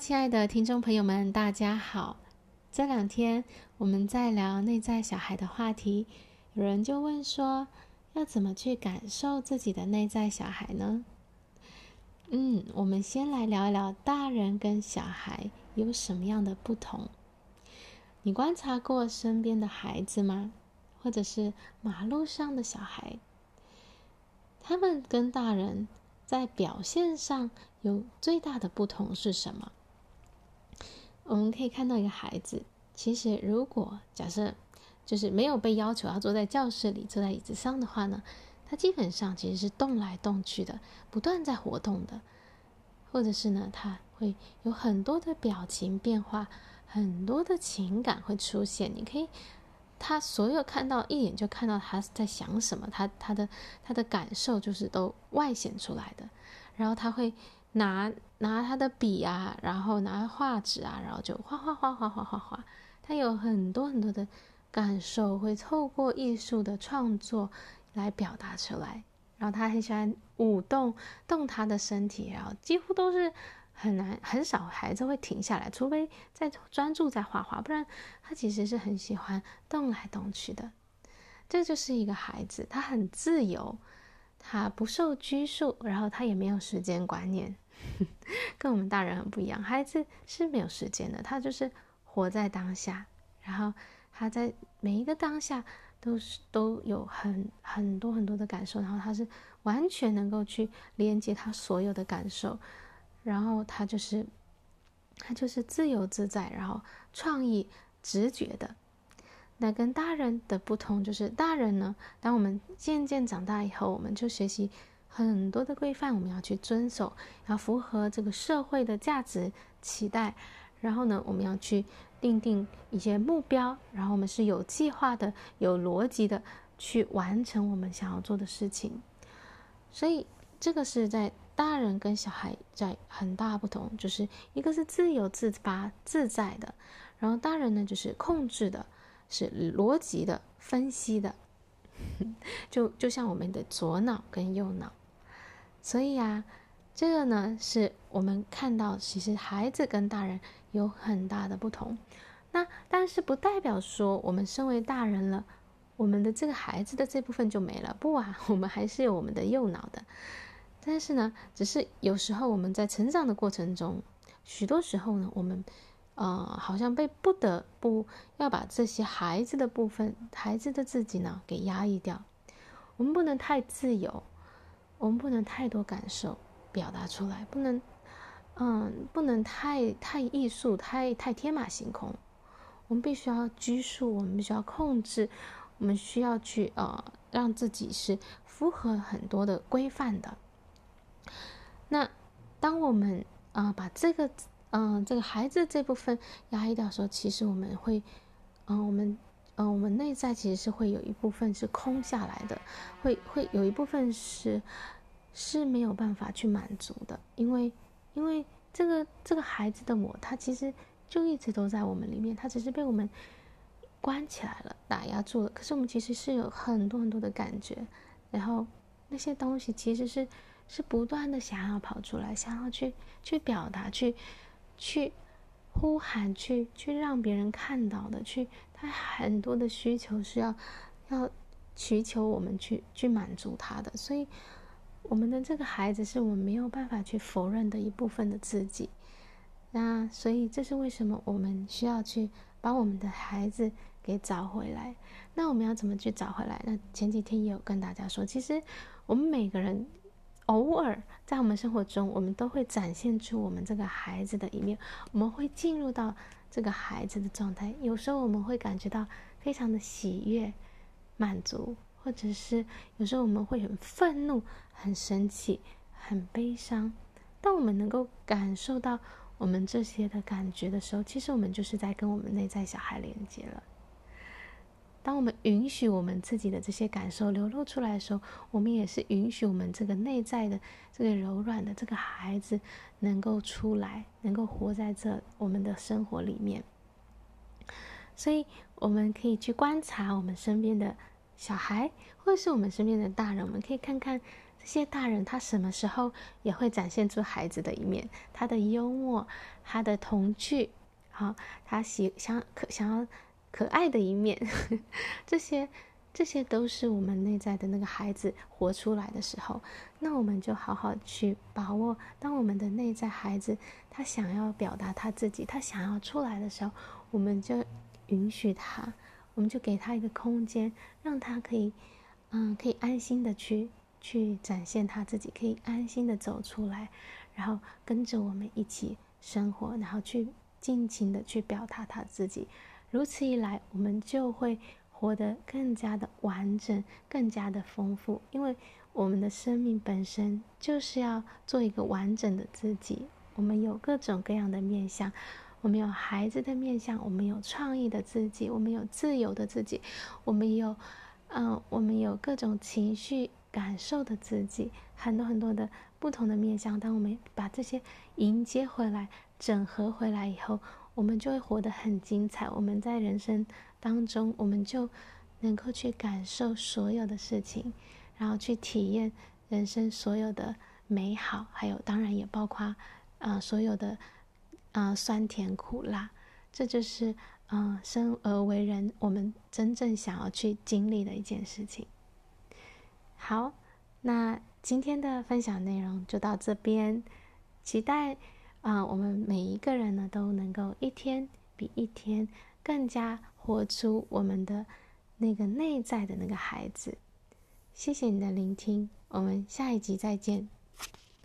亲爱的听众朋友们，大家好。这两天我们在聊内在小孩的话题，有人就问说，要怎么去感受自己的内在小孩呢？嗯，我们先来聊一聊大人跟小孩有什么样的不同。你观察过身边的孩子吗？或者是马路上的小孩？他们跟大人在表现上有最大的不同是什么？我们可以看到一个孩子，其实如果假设就是没有被要求要坐在教室里、坐在椅子上的话呢，他基本上其实是动来动去的，不断在活动的，或者是呢，他会有很多的表情变化，很多的情感会出现。你可以，他所有看到一眼就看到他在想什么，他他的他的感受就是都外显出来的，然后他会。拿拿他的笔啊，然后拿画纸啊，然后就画画画画画画画。他有很多很多的感受，会透过艺术的创作来表达出来。然后他很喜欢舞动，动他的身体，然后几乎都是很难很少孩子会停下来，除非在专注在画画，不然他其实是很喜欢动来动去的。这就是一个孩子，他很自由。他不受拘束，然后他也没有时间观念，跟我们大人很不一样。孩子是没有时间的，他就是活在当下，然后他在每一个当下都是都有很很多很多的感受，然后他是完全能够去连接他所有的感受，然后他就是他就是自由自在，然后创意直觉的。那跟大人的不同就是，大人呢，当我们渐渐长大以后，我们就学习很多的规范，我们要去遵守，要符合这个社会的价值期待。然后呢，我们要去定定一些目标，然后我们是有计划的、有逻辑的去完成我们想要做的事情。所以，这个是在大人跟小孩在很大不同，就是一个是自由自发自在的，然后大人呢就是控制的。是逻辑的分析的，就就像我们的左脑跟右脑，所以啊，这个呢是我们看到，其实孩子跟大人有很大的不同。那但是不代表说我们身为大人了，我们的这个孩子的这部分就没了。不啊，我们还是有我们的右脑的。但是呢，只是有时候我们在成长的过程中，许多时候呢，我们。呃，好像被不得不要把这些孩子的部分、孩子的自己呢给压抑掉。我们不能太自由，我们不能太多感受表达出来，不能，嗯，不能太太艺术、太太天马行空。我们必须要拘束，我们必须要控制，我们需要去呃，让自己是符合很多的规范的。那当我们啊、把这个。嗯，这个孩子这部分压抑掉的时候，其实我们会，嗯，我们，嗯，我们内在其实是会有一部分是空下来的，会会有一部分是是没有办法去满足的，因为因为这个这个孩子的我，他其实就一直都在我们里面，他只是被我们关起来了，打压住了。可是我们其实是有很多很多的感觉，然后那些东西其实是是不断的想要跑出来，想要去去表达去。去呼喊，去去让别人看到的，去他很多的需求是要要祈求我们去去满足他的，所以我们的这个孩子是我们没有办法去否认的一部分的自己。那所以这是为什么我们需要去把我们的孩子给找回来。那我们要怎么去找回来？那前几天也有跟大家说，其实我们每个人。偶尔在我们生活中，我们都会展现出我们这个孩子的一面，我们会进入到这个孩子的状态。有时候我们会感觉到非常的喜悦、满足，或者是有时候我们会很愤怒、很生气、很悲伤。当我们能够感受到我们这些的感觉的时候，其实我们就是在跟我们内在小孩连接了。当我们允许我们自己的这些感受流露出来的时候，我们也是允许我们这个内在的这个柔软的这个孩子能够出来，能够活在这我们的生活里面。所以，我们可以去观察我们身边的小孩，或者是我们身边的大人，我们可以看看这些大人他什么时候也会展现出孩子的一面，他的幽默，他的童趣，好，他喜想可想要可爱的一面，这些这些都是我们内在的那个孩子活出来的时候，那我们就好好去把握。当我们的内在孩子他想要表达他自己，他想要出来的时候，我们就允许他，我们就给他一个空间，让他可以，嗯，可以安心的去。去展现他自己，可以安心的走出来，然后跟着我们一起生活，然后去尽情的去表达他自己。如此一来，我们就会活得更加的完整，更加的丰富。因为我们的生命本身就是要做一个完整的自己。我们有各种各样的面相，我们有孩子的面相，我们有创意的自己，我们有自由的自己，我们有，嗯、我们有各种情绪。感受的自己，很多很多的不同的面相。当我们把这些迎接回来、整合回来以后，我们就会活得很精彩。我们在人生当中，我们就能够去感受所有的事情，然后去体验人生所有的美好，还有当然也包括啊、所有的啊、酸甜苦辣。这就是嗯、生而为人，我们真正想要去经历的一件事情。好，那今天的分享内容就到这边。期待啊、我们每一个人呢都能够一天比一天更加活出我们的那个内在的那个孩子。谢谢你的聆听，我们下一集再见。